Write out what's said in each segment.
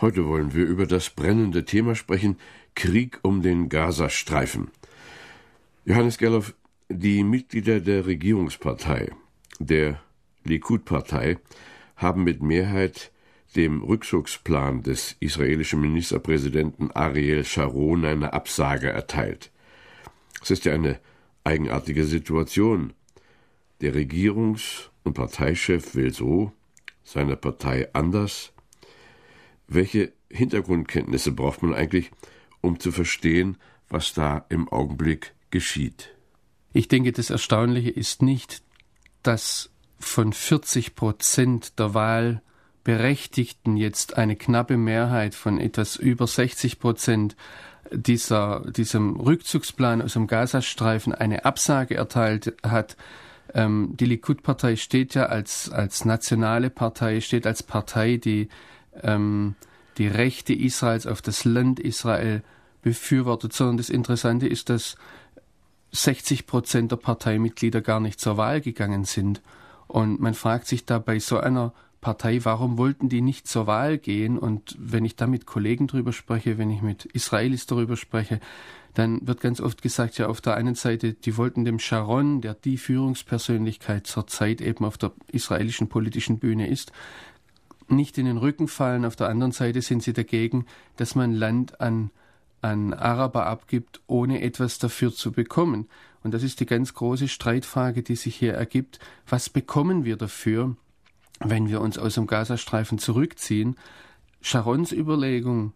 Heute wollen wir über das brennende Thema sprechen, Krieg um den Gazastreifen. Johannes Gerloff, die Mitglieder der Regierungspartei, der Likud-Partei, haben mit Mehrheit dem Rückzugsplan des israelischen Ministerpräsidenten Ariel Sharon eine Absage erteilt. Es ist ja eine eigenartige Situation. Der Regierungs- und Parteichef will so, seine Partei anders, welche Hintergrundkenntnisse braucht man eigentlich, um zu verstehen, was da im Augenblick geschieht? Ich denke, das Erstaunliche ist nicht, dass von 40 Prozent der Wahlberechtigten jetzt eine knappe Mehrheit von etwas über 60 Prozent dieser, diesem Rückzugsplan aus dem Gazastreifen eine Absage erteilt hat. Ähm, die Likud-Partei steht ja als, als nationale Partei, steht als Partei, die ähm, die Rechte Israels auf das Land Israel befürwortet, sondern das Interessante ist, dass 60 Prozent der Parteimitglieder gar nicht zur Wahl gegangen sind. Und man fragt sich da bei so einer Partei, warum wollten die nicht zur Wahl gehen? Und wenn ich da mit Kollegen drüber spreche, wenn ich mit Israelis darüber spreche, dann wird ganz oft gesagt, ja, auf der einen Seite, die wollten dem Sharon, der die Führungspersönlichkeit zur Zeit eben auf der israelischen politischen Bühne ist, nicht in den Rücken fallen. Auf der anderen Seite sind sie dagegen, dass man Land an, an Araber abgibt, ohne etwas dafür zu bekommen. Und das ist die ganz große Streitfrage, die sich hier ergibt. Was bekommen wir dafür, wenn wir uns aus dem Gazastreifen zurückziehen? Sharons Überlegung,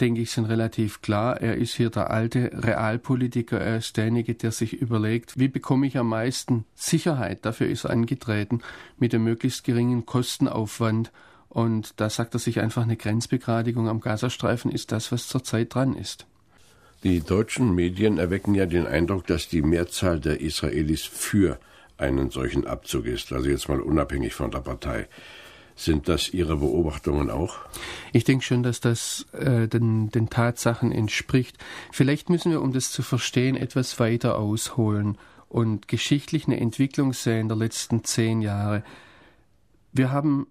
denke ich, sind relativ klar. Er ist hier der alte Realpolitiker. Er ist derjenige, der sich überlegt, wie bekomme ich am meisten Sicherheit? Dafür ist er angetreten mit einem möglichst geringen Kostenaufwand. Und da sagt er sich einfach, eine Grenzbegradigung am Gazastreifen ist das, was zurzeit dran ist. Die deutschen Medien erwecken ja den Eindruck, dass die Mehrzahl der Israelis für einen solchen Abzug ist, also jetzt mal unabhängig von der Partei. Sind das Ihre Beobachtungen auch? Ich denke schon, dass das äh, den, den Tatsachen entspricht. Vielleicht müssen wir, um das zu verstehen, etwas weiter ausholen und geschichtlich eine Entwicklung sehen der letzten zehn Jahre. Wir haben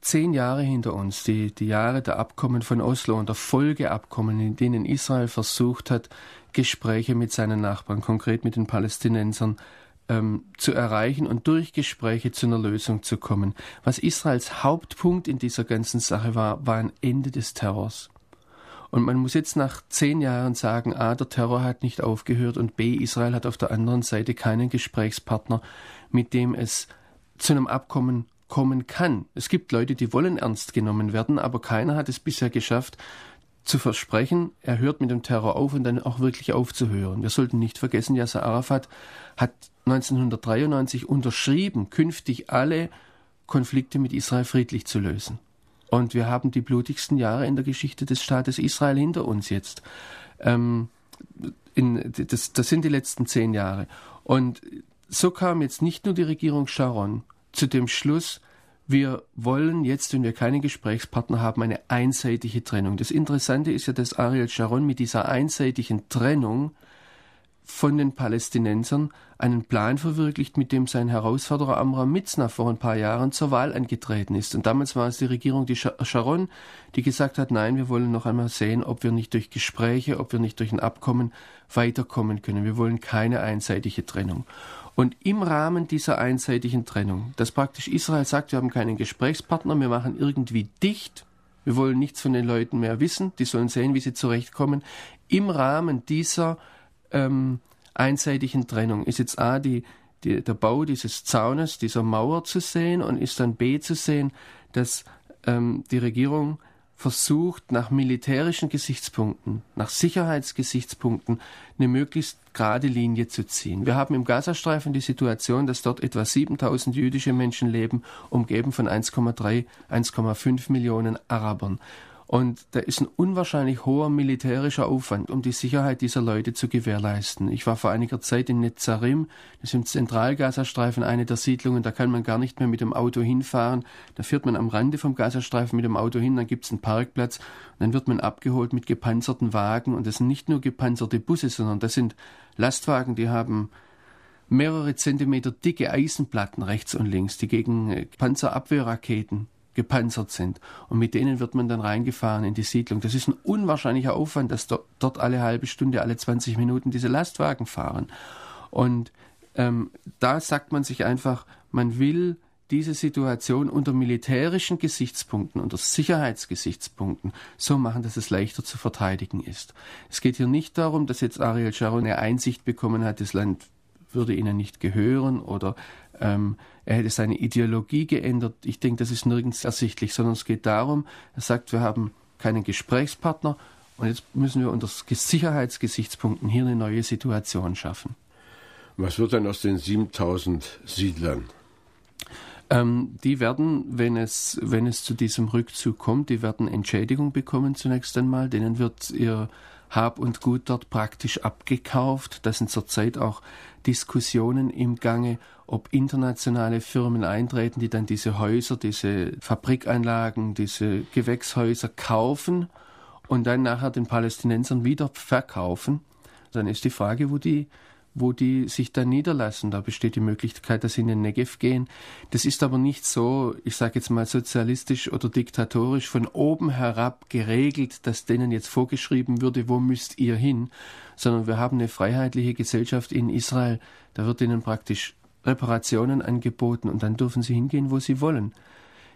zehn Jahre hinter uns, die, die Jahre der Abkommen von Oslo und der Folgeabkommen, in denen Israel versucht hat, Gespräche mit seinen Nachbarn, konkret mit den Palästinensern, ähm, zu erreichen und durch Gespräche zu einer Lösung zu kommen. Was Israels Hauptpunkt in dieser ganzen Sache war, war ein Ende des Terrors. Und man muss jetzt nach zehn Jahren sagen, a, der Terror hat nicht aufgehört und b, Israel hat auf der anderen Seite keinen Gesprächspartner, mit dem es zu einem Abkommen kommen kann. Es gibt Leute, die wollen ernst genommen werden, aber keiner hat es bisher geschafft, zu versprechen, er hört mit dem Terror auf und dann auch wirklich aufzuhören. Wir sollten nicht vergessen, Yasser Arafat hat 1993 unterschrieben, künftig alle Konflikte mit Israel friedlich zu lösen. Und wir haben die blutigsten Jahre in der Geschichte des Staates Israel hinter uns jetzt. Ähm, in, das, das sind die letzten zehn Jahre. Und so kam jetzt nicht nur die Regierung Sharon zu dem Schluss, wir wollen jetzt, wenn wir keinen Gesprächspartner haben, eine einseitige Trennung. Das Interessante ist ja, dass Ariel Sharon mit dieser einseitigen Trennung von den Palästinensern einen Plan verwirklicht, mit dem sein Herausforderer Amram Mitzna vor ein paar Jahren zur Wahl angetreten ist. Und damals war es die Regierung, die Sharon, die gesagt hat, nein, wir wollen noch einmal sehen, ob wir nicht durch Gespräche, ob wir nicht durch ein Abkommen weiterkommen können. Wir wollen keine einseitige Trennung. Und im Rahmen dieser einseitigen Trennung, dass praktisch Israel sagt, wir haben keinen Gesprächspartner, wir machen irgendwie dicht, wir wollen nichts von den Leuten mehr wissen, die sollen sehen, wie sie zurechtkommen. Im Rahmen dieser ähm, einseitigen Trennung ist jetzt A, die, die, der Bau dieses Zaunes, dieser Mauer zu sehen und ist dann B zu sehen, dass ähm, die Regierung versucht, nach militärischen Gesichtspunkten, nach Sicherheitsgesichtspunkten eine möglichst gerade Linie zu ziehen. Wir haben im Gazastreifen die Situation, dass dort etwa 7000 jüdische Menschen leben, umgeben von 1,3, 1,5 Millionen Arabern. Und da ist ein unwahrscheinlich hoher militärischer Aufwand, um die Sicherheit dieser Leute zu gewährleisten. Ich war vor einiger Zeit in Netzarim, das ist im Zentralgazastreifen eine der Siedlungen, da kann man gar nicht mehr mit dem Auto hinfahren. Da fährt man am Rande vom Gazastreifen mit dem Auto hin, dann gibt es einen Parkplatz, dann wird man abgeholt mit gepanzerten Wagen. Und das sind nicht nur gepanzerte Busse, sondern das sind Lastwagen, die haben mehrere Zentimeter dicke Eisenplatten rechts und links, die gegen äh, Panzerabwehrraketen gepanzert sind. Und mit denen wird man dann reingefahren in die Siedlung. Das ist ein unwahrscheinlicher Aufwand, dass dort, dort alle halbe Stunde, alle 20 Minuten diese Lastwagen fahren. Und ähm, da sagt man sich einfach, man will diese Situation unter militärischen Gesichtspunkten, unter Sicherheitsgesichtspunkten so machen, dass es leichter zu verteidigen ist. Es geht hier nicht darum, dass jetzt Ariel Sharon eine Einsicht bekommen hat, das Land würde ihnen nicht gehören oder ähm, er hätte seine Ideologie geändert. Ich denke, das ist nirgends ersichtlich, sondern es geht darum, er sagt, wir haben keinen Gesprächspartner und jetzt müssen wir unter Sicherheitsgesichtspunkten hier eine neue Situation schaffen. Was wird dann aus den 7000 Siedlern? Ähm, die werden, wenn es, wenn es zu diesem Rückzug kommt, die werden Entschädigung bekommen zunächst einmal. Denen wird ihr hab und Gut dort praktisch abgekauft. Da sind zurzeit auch Diskussionen im Gange, ob internationale Firmen eintreten, die dann diese Häuser, diese Fabrikanlagen, diese Gewächshäuser kaufen und dann nachher den Palästinensern wieder verkaufen. Dann ist die Frage, wo die wo die sich dann niederlassen. Da besteht die Möglichkeit, dass sie in den Negev gehen. Das ist aber nicht so, ich sage jetzt mal sozialistisch oder diktatorisch von oben herab geregelt, dass denen jetzt vorgeschrieben würde, wo müsst ihr hin, sondern wir haben eine freiheitliche Gesellschaft in Israel. Da wird ihnen praktisch Reparationen angeboten und dann dürfen sie hingehen, wo sie wollen.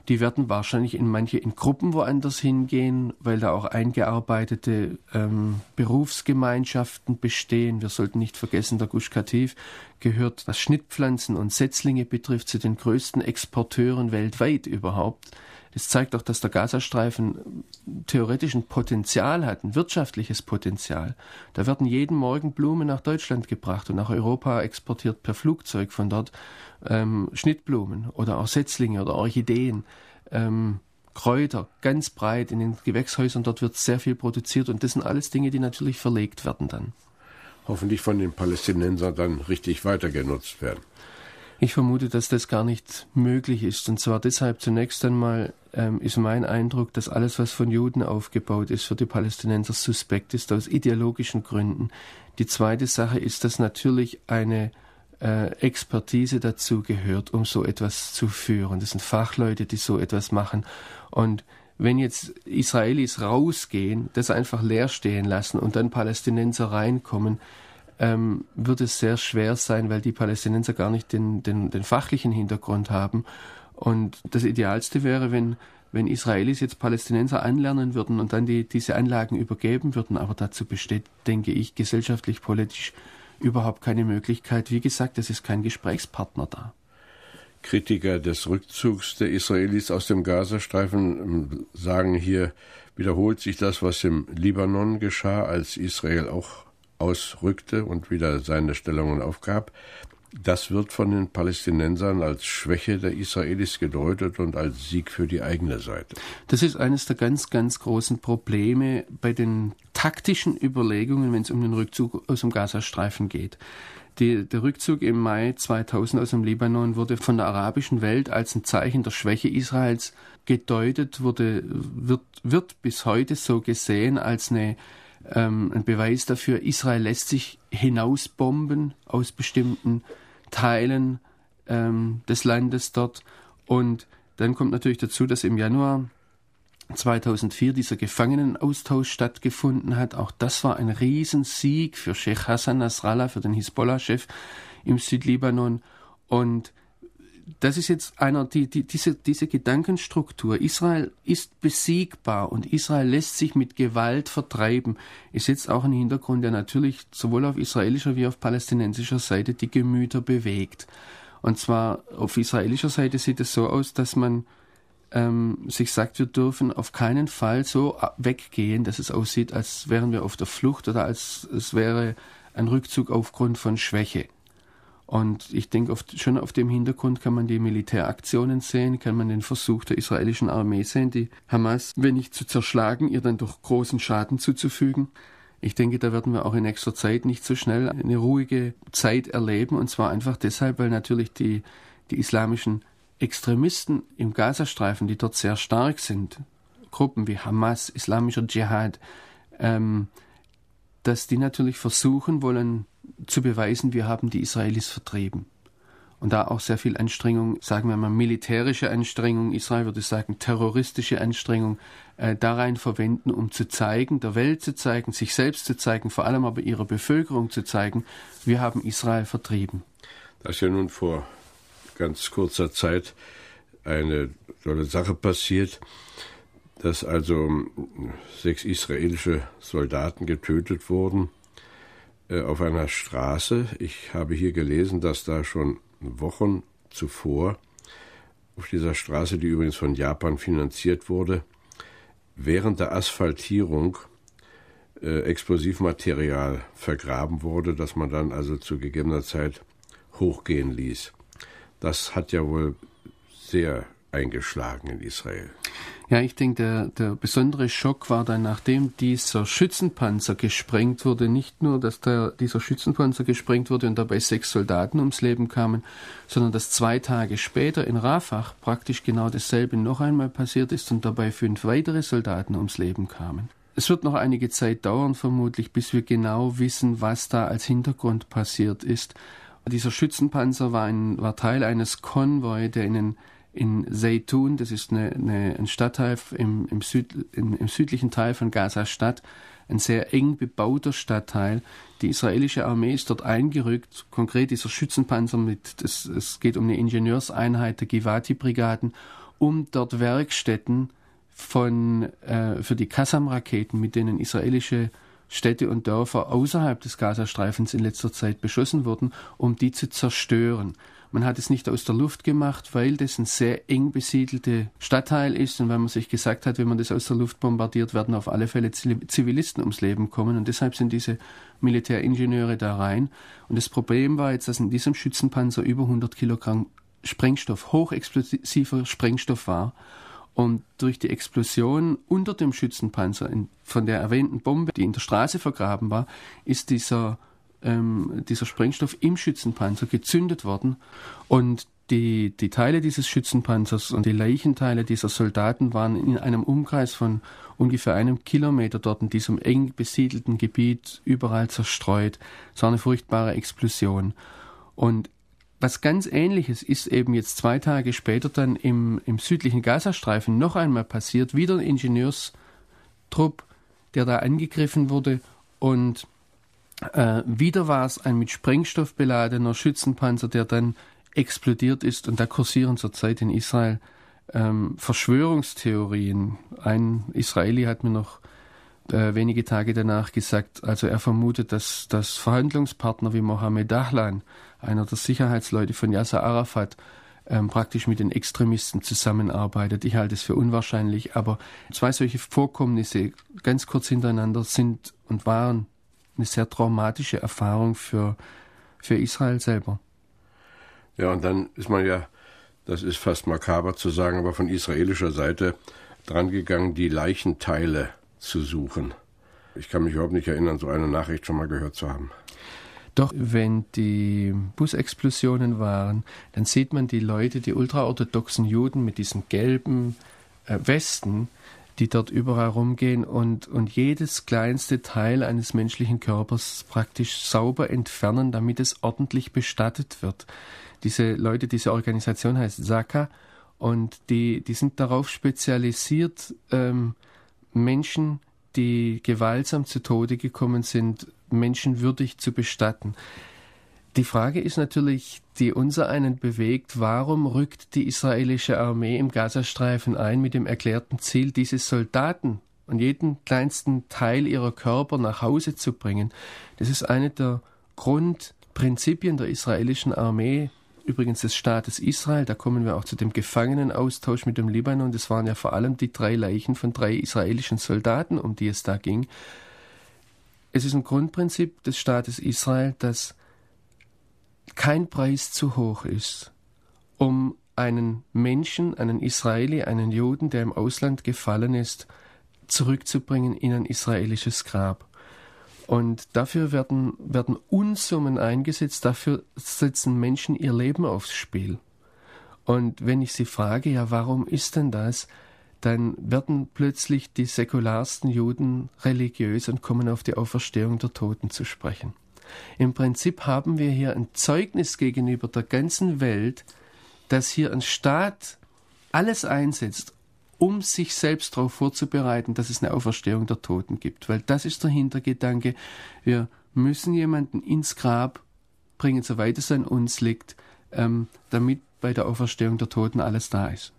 Die werden wahrscheinlich in manche in Gruppen woanders hingehen, weil da auch eingearbeitete ähm, Berufsgemeinschaften bestehen. Wir sollten nicht vergessen, der Gush Katif gehört, was Schnittpflanzen und Setzlinge betrifft, zu den größten Exporteuren weltweit überhaupt. Das zeigt auch, dass der Gazastreifen theoretisch ein Potenzial hat, ein wirtschaftliches Potenzial. Da werden jeden Morgen Blumen nach Deutschland gebracht und nach Europa exportiert per Flugzeug von dort ähm, Schnittblumen oder auch Setzlinge oder Orchideen, ähm, Kräuter, ganz breit in den Gewächshäusern. Dort wird sehr viel produziert und das sind alles Dinge, die natürlich verlegt werden dann. Hoffentlich von den Palästinensern dann richtig weitergenutzt werden. Ich vermute, dass das gar nicht möglich ist. Und zwar deshalb zunächst einmal ähm, ist mein Eindruck, dass alles, was von Juden aufgebaut ist, für die Palästinenser suspekt ist, aus ideologischen Gründen. Die zweite Sache ist, dass natürlich eine äh, Expertise dazu gehört, um so etwas zu führen. Das sind Fachleute, die so etwas machen. Und wenn jetzt Israelis rausgehen, das einfach leer stehen lassen und dann Palästinenser reinkommen, ähm, wird es sehr schwer sein, weil die Palästinenser gar nicht den, den, den fachlichen Hintergrund haben. Und das Idealste wäre, wenn, wenn Israelis jetzt Palästinenser anlernen würden und dann die, diese Anlagen übergeben würden. Aber dazu besteht, denke ich, gesellschaftlich, politisch überhaupt keine Möglichkeit. Wie gesagt, es ist kein Gesprächspartner da. Kritiker des Rückzugs der Israelis aus dem Gazastreifen ähm, sagen hier, wiederholt sich das, was im Libanon geschah, als Israel auch ausrückte und wieder seine Stellungen aufgab. Das wird von den Palästinensern als Schwäche der Israelis gedeutet und als Sieg für die eigene Seite. Das ist eines der ganz, ganz großen Probleme bei den taktischen Überlegungen, wenn es um den Rückzug aus dem Gazastreifen geht. Die, der Rückzug im Mai 2000 aus dem Libanon wurde von der arabischen Welt als ein Zeichen der Schwäche Israels gedeutet, wurde, wird, wird bis heute so gesehen als eine ähm, ein Beweis dafür, Israel lässt sich hinausbomben aus bestimmten Teilen ähm, des Landes dort. Und dann kommt natürlich dazu, dass im Januar 2004 dieser Gefangenenaustausch stattgefunden hat. Auch das war ein Riesensieg für Sheikh Hassan Nasrallah, für den Hisbollah-Chef im Südlibanon. Und das ist jetzt einer, die, die, diese, diese Gedankenstruktur. Israel ist besiegbar und Israel lässt sich mit Gewalt vertreiben, ist jetzt auch ein Hintergrund, der natürlich sowohl auf israelischer wie auf palästinensischer Seite die Gemüter bewegt. Und zwar auf israelischer Seite sieht es so aus, dass man ähm, sich sagt, wir dürfen auf keinen Fall so weggehen, dass es aussieht, als wären wir auf der Flucht oder als es wäre ein Rückzug aufgrund von Schwäche. Und ich denke, schon auf dem Hintergrund kann man die Militäraktionen sehen, kann man den Versuch der israelischen Armee sehen, die Hamas, wenn nicht zu zerschlagen, ihr dann doch großen Schaden zuzufügen. Ich denke, da werden wir auch in nächster Zeit nicht so schnell eine ruhige Zeit erleben. Und zwar einfach deshalb, weil natürlich die, die islamischen Extremisten im Gazastreifen, die dort sehr stark sind, Gruppen wie Hamas, islamischer Dschihad, ähm, dass die natürlich versuchen wollen zu beweisen, wir haben die Israelis vertrieben. Und da auch sehr viel Anstrengung, sagen wir mal militärische Anstrengung, Israel würde sagen terroristische Anstrengung, äh, da rein verwenden, um zu zeigen, der Welt zu zeigen, sich selbst zu zeigen, vor allem aber ihrer Bevölkerung zu zeigen, wir haben Israel vertrieben. Das ist ja nun vor ganz kurzer Zeit eine tolle Sache passiert, dass also sechs israelische Soldaten getötet wurden auf einer Straße. Ich habe hier gelesen, dass da schon Wochen zuvor auf dieser Straße, die übrigens von Japan finanziert wurde, während der Asphaltierung äh, Explosivmaterial vergraben wurde, das man dann also zu gegebener Zeit hochgehen ließ. Das hat ja wohl sehr eingeschlagen in Israel. Ja, ich denke, der, der besondere Schock war dann, nachdem dieser Schützenpanzer gesprengt wurde, nicht nur, dass der, dieser Schützenpanzer gesprengt wurde und dabei sechs Soldaten ums Leben kamen, sondern dass zwei Tage später in Rafah praktisch genau dasselbe noch einmal passiert ist und dabei fünf weitere Soldaten ums Leben kamen. Es wird noch einige Zeit dauern, vermutlich, bis wir genau wissen, was da als Hintergrund passiert ist. Dieser Schützenpanzer war, ein, war Teil eines Konvoi, der in, den, in Zeytun, das ist eine, eine, ein Stadtteil im, im, Süd, im, im südlichen Teil von Gaza-Stadt, ein sehr eng bebauter Stadtteil. Die israelische Armee ist dort eingerückt, konkret dieser Schützenpanzer mit, das, es geht um eine Ingenieurseinheit der Givati-Brigaden, um dort Werkstätten von, äh, für die Kassam-Raketen, mit denen israelische Städte und Dörfer außerhalb des Gazastreifens in letzter Zeit beschossen wurden, um die zu zerstören. Man hat es nicht aus der Luft gemacht, weil das ein sehr eng besiedelte Stadtteil ist. Und weil man sich gesagt hat, wenn man das aus der Luft bombardiert, werden auf alle Fälle Zivilisten ums Leben kommen. Und deshalb sind diese Militäringenieure da rein. Und das Problem war jetzt, dass in diesem Schützenpanzer über 100 Kilogramm Sprengstoff, hochexplosiver Sprengstoff war. Und durch die Explosion unter dem Schützenpanzer von der erwähnten Bombe, die in der Straße vergraben war, ist dieser, ähm, dieser Sprengstoff im Schützenpanzer gezündet worden. Und die, die Teile dieses Schützenpanzers und die Leichenteile dieser Soldaten waren in einem Umkreis von ungefähr einem Kilometer dort in diesem eng besiedelten Gebiet überall zerstreut. Es war eine furchtbare Explosion. Und was ganz ähnliches ist eben jetzt zwei Tage später dann im, im südlichen Gazastreifen noch einmal passiert. Wieder ein Ingenieurstrupp, der da angegriffen wurde und äh, wieder war es ein mit Sprengstoff beladener Schützenpanzer, der dann explodiert ist und da kursieren zurzeit in Israel ähm, Verschwörungstheorien. Ein Israeli hat mir noch äh, wenige Tage danach gesagt, also er vermutet, dass, dass Verhandlungspartner wie Mohammed Dahlan einer der Sicherheitsleute von Yasser Arafat, ähm, praktisch mit den Extremisten zusammenarbeitet. Ich halte es für unwahrscheinlich, aber zwei solche Vorkommnisse ganz kurz hintereinander sind und waren eine sehr traumatische Erfahrung für, für Israel selber. Ja, und dann ist man ja, das ist fast makaber zu sagen, aber von israelischer Seite drangegangen, die Leichenteile zu suchen. Ich kann mich überhaupt nicht erinnern, so eine Nachricht schon mal gehört zu haben. Doch wenn die Busexplosionen waren, dann sieht man die Leute, die ultraorthodoxen Juden mit diesen gelben äh, Westen, die dort überall rumgehen und, und jedes kleinste Teil eines menschlichen Körpers praktisch sauber entfernen, damit es ordentlich bestattet wird. Diese Leute, diese Organisation heißt Saka und die, die sind darauf spezialisiert, ähm, Menschen, die gewaltsam zu Tode gekommen sind, menschenwürdig zu bestatten. Die Frage ist natürlich, die unser einen bewegt, warum rückt die israelische Armee im Gazastreifen ein mit dem erklärten Ziel, diese Soldaten und jeden kleinsten Teil ihrer Körper nach Hause zu bringen? Das ist eine der Grundprinzipien der israelischen Armee, übrigens des Staates Israel. Da kommen wir auch zu dem Gefangenenaustausch mit dem Libanon. Das waren ja vor allem die drei Leichen von drei israelischen Soldaten, um die es da ging. Es ist ein Grundprinzip des Staates Israel, dass kein Preis zu hoch ist, um einen Menschen, einen Israeli, einen Juden, der im Ausland gefallen ist, zurückzubringen in ein israelisches Grab. Und dafür werden, werden Unsummen eingesetzt, dafür setzen Menschen ihr Leben aufs Spiel. Und wenn ich sie frage, ja, warum ist denn das? Dann werden plötzlich die säkularsten Juden religiös und kommen auf die Auferstehung der Toten zu sprechen. Im Prinzip haben wir hier ein Zeugnis gegenüber der ganzen Welt, dass hier ein Staat alles einsetzt, um sich selbst darauf vorzubereiten, dass es eine Auferstehung der Toten gibt. Weil das ist der Hintergedanke. Wir müssen jemanden ins Grab bringen, soweit es an uns liegt, ähm, damit bei der Auferstehung der Toten alles da ist.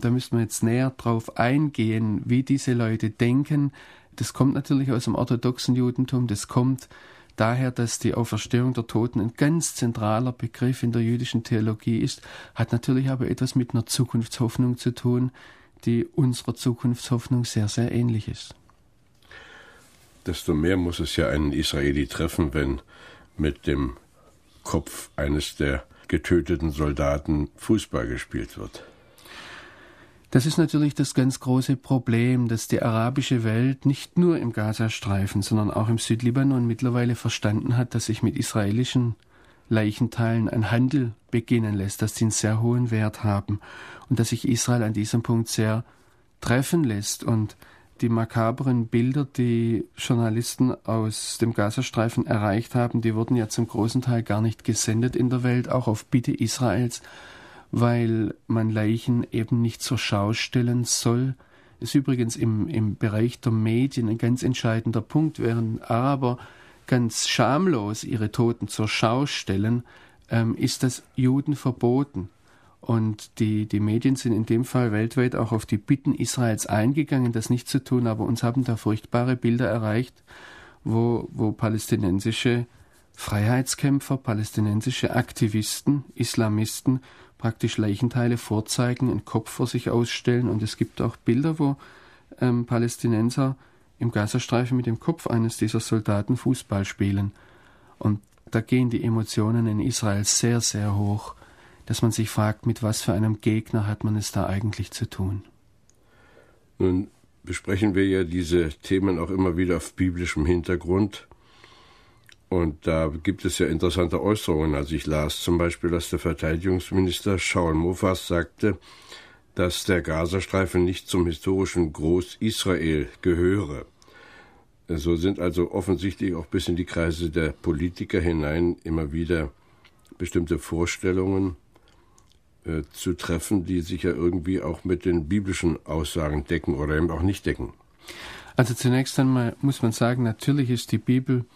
Da müssen wir jetzt näher drauf eingehen, wie diese Leute denken. Das kommt natürlich aus dem orthodoxen Judentum, das kommt daher, dass die Auferstehung der Toten ein ganz zentraler Begriff in der jüdischen Theologie ist, hat natürlich aber etwas mit einer Zukunftshoffnung zu tun, die unserer Zukunftshoffnung sehr, sehr ähnlich ist. Desto mehr muss es ja einen Israeli treffen, wenn mit dem Kopf eines der getöteten Soldaten Fußball gespielt wird. Das ist natürlich das ganz große Problem, dass die arabische Welt nicht nur im Gazastreifen, sondern auch im Südlibanon mittlerweile verstanden hat, dass sich mit israelischen Leichenteilen ein Handel beginnen lässt, dass sie einen sehr hohen Wert haben und dass sich Israel an diesem Punkt sehr treffen lässt. Und die makabren Bilder, die Journalisten aus dem Gazastreifen erreicht haben, die wurden ja zum großen Teil gar nicht gesendet in der Welt, auch auf Bitte Israels, weil man Leichen eben nicht zur Schau stellen soll. Ist übrigens im, im Bereich der Medien ein ganz entscheidender Punkt, während Araber ganz schamlos ihre Toten zur Schau stellen, ähm, ist das Juden verboten. Und die, die Medien sind in dem Fall weltweit auch auf die Bitten Israels eingegangen, das nicht zu tun, aber uns haben da furchtbare Bilder erreicht, wo, wo palästinensische Freiheitskämpfer, palästinensische Aktivisten, Islamisten praktisch Leichenteile vorzeigen, einen Kopf vor sich ausstellen. Und es gibt auch Bilder, wo ähm, Palästinenser im Gazastreifen mit dem Kopf eines dieser Soldaten Fußball spielen. Und da gehen die Emotionen in Israel sehr, sehr hoch, dass man sich fragt, mit was für einem Gegner hat man es da eigentlich zu tun. Nun besprechen wir ja diese Themen auch immer wieder auf biblischem Hintergrund. Und da gibt es ja interessante Äußerungen. Also ich las zum Beispiel, dass der Verteidigungsminister Shaul Mofas sagte, dass der Gazastreifen nicht zum historischen Groß-Israel gehöre. So sind also offensichtlich auch bis in die Kreise der Politiker hinein immer wieder bestimmte Vorstellungen äh, zu treffen, die sich ja irgendwie auch mit den biblischen Aussagen decken oder eben auch nicht decken. Also zunächst einmal muss man sagen, natürlich ist die Bibel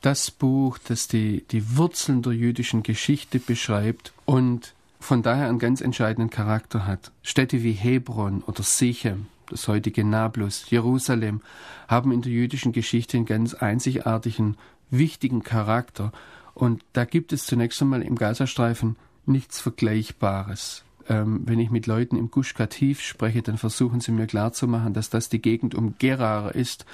das Buch, das die, die Wurzeln der jüdischen Geschichte beschreibt und von daher einen ganz entscheidenden Charakter hat. Städte wie Hebron oder Sichem, das heutige Nablus, Jerusalem, haben in der jüdischen Geschichte einen ganz einzigartigen, wichtigen Charakter. Und da gibt es zunächst einmal im Gazastreifen nichts Vergleichbares. Ähm, wenn ich mit Leuten im Gush Katif spreche, dann versuchen sie mir klarzumachen, dass das die Gegend um Gerar ist,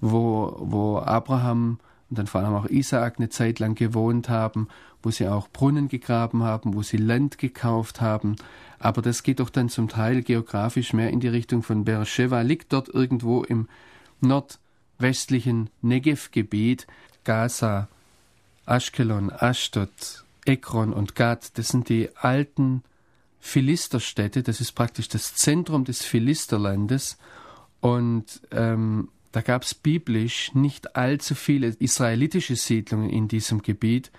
wo, wo Abraham und dann vor allem auch Isaak eine Zeit lang gewohnt haben, wo sie auch Brunnen gegraben haben, wo sie Land gekauft haben. Aber das geht doch dann zum Teil geografisch mehr in die Richtung von Beersheba, liegt dort irgendwo im nordwestlichen Negev-Gebiet. Gaza, Ashkelon, Ashdod, Ekron und Gad, das sind die alten Philisterstädte, das ist praktisch das Zentrum des Philisterlandes. Und ähm, da gab es biblisch nicht allzu viele israelitische Siedlungen in diesem Gebiet.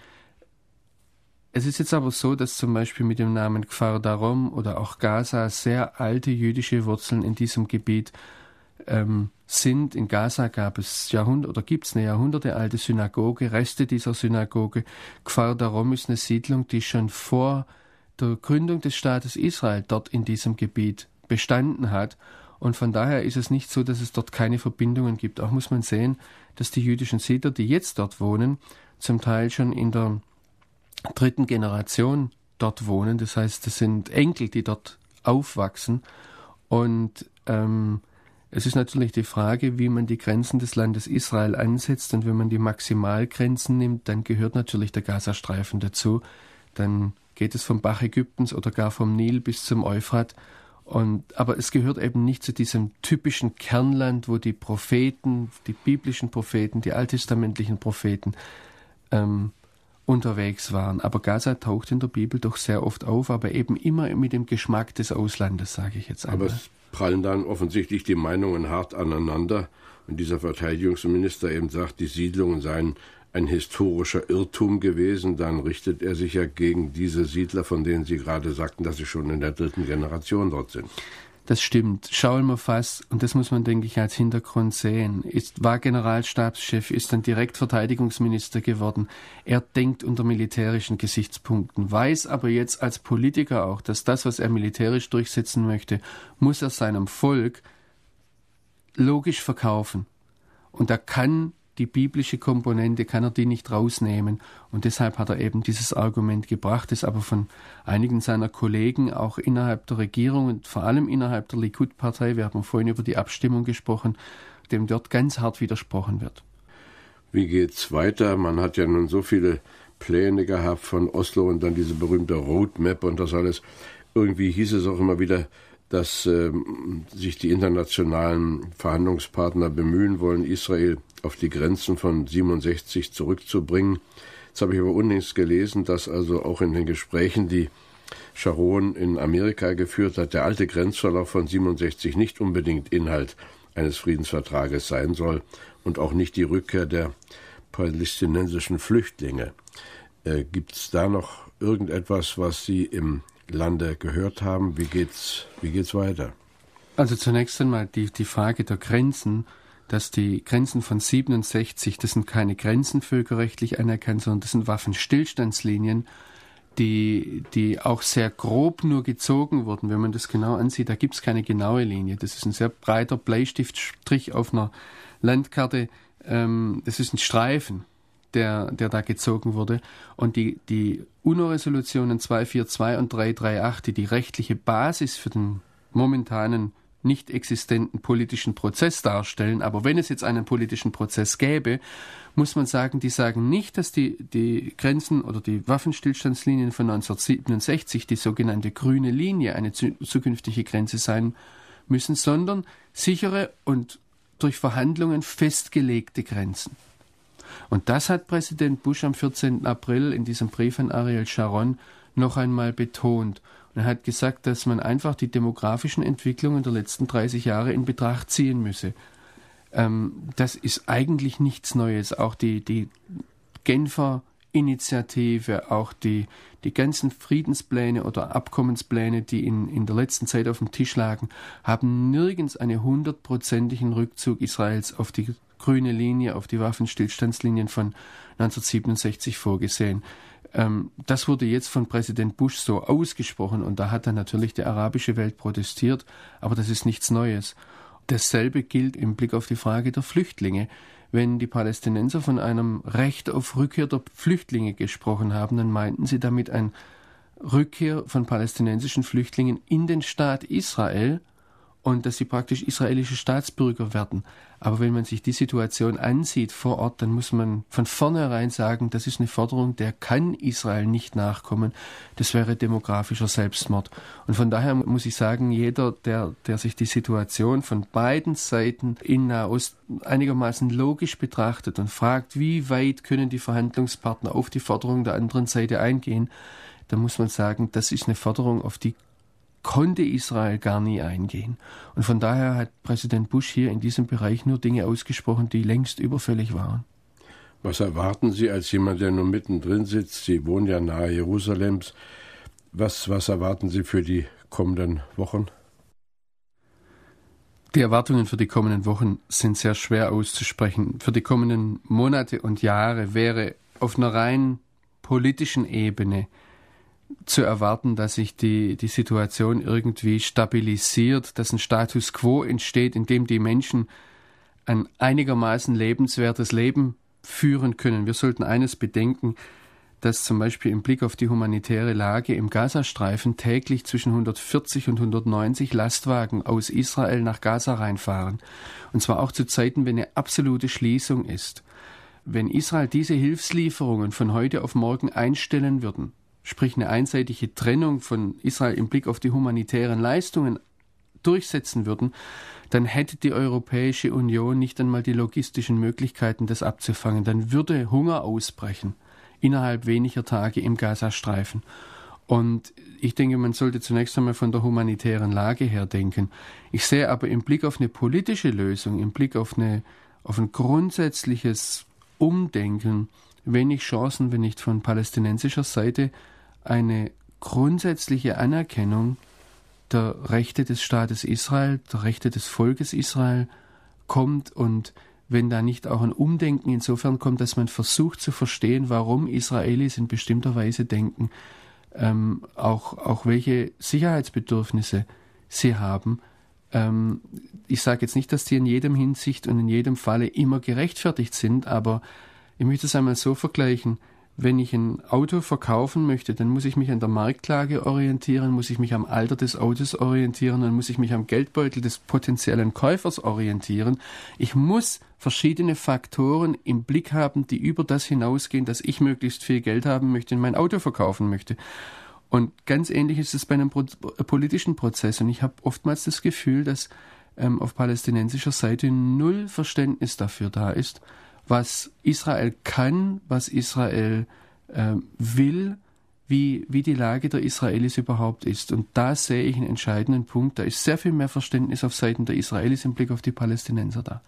Es ist jetzt aber so, dass zum Beispiel mit dem Namen Kfar Darom oder auch Gaza sehr alte jüdische Wurzeln in diesem Gebiet ähm, sind. In Gaza gab es Jahrhunderte oder gibt es eine jahrhundertealte Synagoge, Reste dieser Synagoge. Kfar Darom ist eine Siedlung, die schon vor der Gründung des Staates Israel dort in diesem Gebiet bestanden hat und von daher ist es nicht so, dass es dort keine Verbindungen gibt. Auch muss man sehen, dass die jüdischen Siedler, die jetzt dort wohnen, zum Teil schon in der dritten Generation dort wohnen. Das heißt, es sind Enkel, die dort aufwachsen. Und ähm, es ist natürlich die Frage, wie man die Grenzen des Landes Israel ansetzt. Und wenn man die Maximalgrenzen nimmt, dann gehört natürlich der Gazastreifen dazu. Dann geht es vom Bach Ägyptens oder gar vom Nil bis zum Euphrat. Und, aber es gehört eben nicht zu diesem typischen Kernland, wo die Propheten, die biblischen Propheten, die alttestamentlichen Propheten ähm, unterwegs waren. Aber Gaza taucht in der Bibel doch sehr oft auf, aber eben immer mit dem Geschmack des Auslandes, sage ich jetzt einmal. Aber es prallen dann offensichtlich die Meinungen hart aneinander. Wenn dieser Verteidigungsminister eben sagt, die Siedlungen seien ein historischer Irrtum gewesen, dann richtet er sich ja gegen diese Siedler, von denen Sie gerade sagten, dass sie schon in der dritten Generation dort sind. Das stimmt. Shaul Mofas, und das muss man, denke ich, als Hintergrund sehen, ist, war Generalstabschef, ist dann direkt Verteidigungsminister geworden. Er denkt unter militärischen Gesichtspunkten, weiß aber jetzt als Politiker auch, dass das, was er militärisch durchsetzen möchte, muss er seinem Volk logisch verkaufen. Und er kann die biblische Komponente kann er die nicht rausnehmen. Und deshalb hat er eben dieses Argument gebracht, das aber von einigen seiner Kollegen auch innerhalb der Regierung und vor allem innerhalb der Likud-Partei, wir haben vorhin über die Abstimmung gesprochen, dem dort ganz hart widersprochen wird. Wie geht's weiter? Man hat ja nun so viele Pläne gehabt von Oslo und dann diese berühmte Roadmap und das alles. Irgendwie hieß es auch immer wieder, dass äh, sich die internationalen Verhandlungspartner bemühen wollen, Israel auf die Grenzen von 67 zurückzubringen. Jetzt habe ich aber unlängst gelesen, dass also auch in den Gesprächen, die Sharon in Amerika geführt hat, der alte Grenzverlauf von 67 nicht unbedingt Inhalt eines Friedensvertrages sein soll und auch nicht die Rückkehr der palästinensischen Flüchtlinge. Äh, Gibt es da noch irgendetwas, was Sie im Lande gehört haben? Wie geht's, wie geht's weiter? Also zunächst einmal die, die Frage der Grenzen, dass die Grenzen von 67, das sind keine Grenzen völkerrechtlich anerkannt, sondern das sind Waffenstillstandslinien, die, die auch sehr grob nur gezogen wurden. Wenn man das genau ansieht, da gibt es keine genaue Linie. Das ist ein sehr breiter Bleistiftstrich auf einer Landkarte. Ähm, das ist ein Streifen der, der da gezogen wurde. Und die, die UNO-Resolutionen 242 und 338, die die rechtliche Basis für den momentanen nicht existenten politischen Prozess darstellen. Aber wenn es jetzt einen politischen Prozess gäbe, muss man sagen, die sagen nicht, dass die, die Grenzen oder die Waffenstillstandslinien von 1967, die sogenannte grüne Linie, eine zukünftige Grenze sein müssen, sondern sichere und durch Verhandlungen festgelegte Grenzen. Und das hat Präsident Bush am 14. April in diesem Brief an Ariel Sharon noch einmal betont. Er hat gesagt, dass man einfach die demografischen Entwicklungen der letzten 30 Jahre in Betracht ziehen müsse. Ähm, das ist eigentlich nichts Neues. Auch die, die Genfer Initiative, auch die, die ganzen Friedenspläne oder Abkommenspläne, die in, in der letzten Zeit auf dem Tisch lagen, haben nirgends einen hundertprozentigen Rückzug Israels auf die grüne Linie auf die Waffenstillstandslinien von 1967 vorgesehen. Ähm, das wurde jetzt von Präsident Bush so ausgesprochen und da hat dann natürlich die arabische Welt protestiert, aber das ist nichts Neues. Dasselbe gilt im Blick auf die Frage der Flüchtlinge. Wenn die Palästinenser von einem Recht auf Rückkehr der Flüchtlinge gesprochen haben, dann meinten sie damit ein Rückkehr von palästinensischen Flüchtlingen in den Staat Israel und dass sie praktisch israelische Staatsbürger werden. Aber wenn man sich die Situation ansieht vor Ort, dann muss man von vornherein sagen, das ist eine Forderung, der kann Israel nicht nachkommen. Das wäre demografischer Selbstmord. Und von daher muss ich sagen, jeder, der, der sich die Situation von beiden Seiten in Nahost einigermaßen logisch betrachtet und fragt, wie weit können die Verhandlungspartner auf die Forderung der anderen Seite eingehen, dann muss man sagen, das ist eine Forderung, auf die konnte Israel gar nie eingehen. Und von daher hat Präsident Bush hier in diesem Bereich nur Dinge ausgesprochen, die längst überfällig waren. Was erwarten Sie als jemand, der nur mittendrin sitzt? Sie wohnen ja nahe Jerusalems. Was, was erwarten Sie für die kommenden Wochen? Die Erwartungen für die kommenden Wochen sind sehr schwer auszusprechen. Für die kommenden Monate und Jahre wäre auf einer rein politischen Ebene zu erwarten, dass sich die, die Situation irgendwie stabilisiert, dass ein Status quo entsteht, in dem die Menschen ein einigermaßen lebenswertes Leben führen können. Wir sollten eines bedenken, dass zum Beispiel im Blick auf die humanitäre Lage im Gazastreifen täglich zwischen 140 und 190 Lastwagen aus Israel nach Gaza reinfahren. Und zwar auch zu Zeiten, wenn eine absolute Schließung ist. Wenn Israel diese Hilfslieferungen von heute auf morgen einstellen würden, sprich eine einseitige Trennung von Israel im Blick auf die humanitären Leistungen durchsetzen würden, dann hätte die Europäische Union nicht einmal die logistischen Möglichkeiten, das abzufangen. Dann würde Hunger ausbrechen innerhalb weniger Tage im Gazastreifen. Und ich denke, man sollte zunächst einmal von der humanitären Lage her denken. Ich sehe aber im Blick auf eine politische Lösung, im Blick auf, eine, auf ein grundsätzliches Umdenken, wenig Chancen, wenn nicht von palästinensischer Seite eine grundsätzliche Anerkennung der Rechte des Staates Israel, der Rechte des Volkes Israel kommt und wenn da nicht auch ein Umdenken insofern kommt, dass man versucht zu verstehen, warum Israelis in bestimmter Weise denken, ähm, auch, auch welche Sicherheitsbedürfnisse sie haben. Ähm, ich sage jetzt nicht, dass die in jedem Hinsicht und in jedem Falle immer gerechtfertigt sind, aber ich möchte es einmal so vergleichen wenn ich ein Auto verkaufen möchte, dann muss ich mich an der Marktlage orientieren, muss ich mich am Alter des Autos orientieren, dann muss ich mich am Geldbeutel des potenziellen Käufers orientieren. Ich muss verschiedene Faktoren im Blick haben, die über das hinausgehen, dass ich möglichst viel Geld haben möchte und mein Auto verkaufen möchte. Und ganz ähnlich ist es bei einem politischen Prozess. Und ich habe oftmals das Gefühl, dass ähm, auf palästinensischer Seite null Verständnis dafür da ist, was Israel kann, was Israel äh, will, wie, wie die Lage der Israelis überhaupt ist. Und da sehe ich einen entscheidenden Punkt. Da ist sehr viel mehr Verständnis auf Seiten der Israelis im Blick auf die Palästinenser da.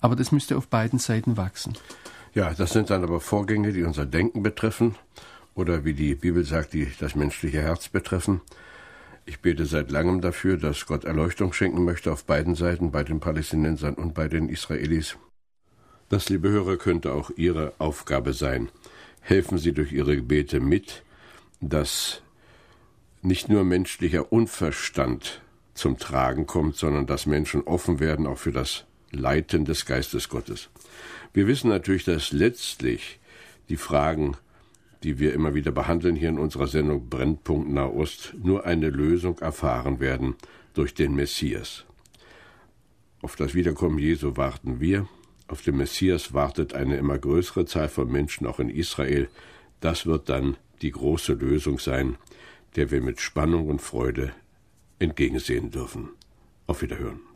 Aber das müsste auf beiden Seiten wachsen. Ja, das sind dann aber Vorgänge, die unser Denken betreffen oder wie die Bibel sagt, die das menschliche Herz betreffen. Ich bete seit langem dafür, dass Gott Erleuchtung schenken möchte auf beiden Seiten, bei den Palästinensern und bei den Israelis. Das, liebe Hörer, könnte auch Ihre Aufgabe sein. Helfen Sie durch Ihre Gebete mit, dass nicht nur menschlicher Unverstand zum Tragen kommt, sondern dass Menschen offen werden auch für das Leiten des Geistes Gottes. Wir wissen natürlich, dass letztlich die Fragen, die wir immer wieder behandeln hier in unserer Sendung Brennpunkt Nahost, nur eine Lösung erfahren werden durch den Messias. Auf das Wiederkommen Jesu warten wir. Auf den Messias wartet eine immer größere Zahl von Menschen auch in Israel. Das wird dann die große Lösung sein, der wir mit Spannung und Freude entgegensehen dürfen. Auf Wiederhören.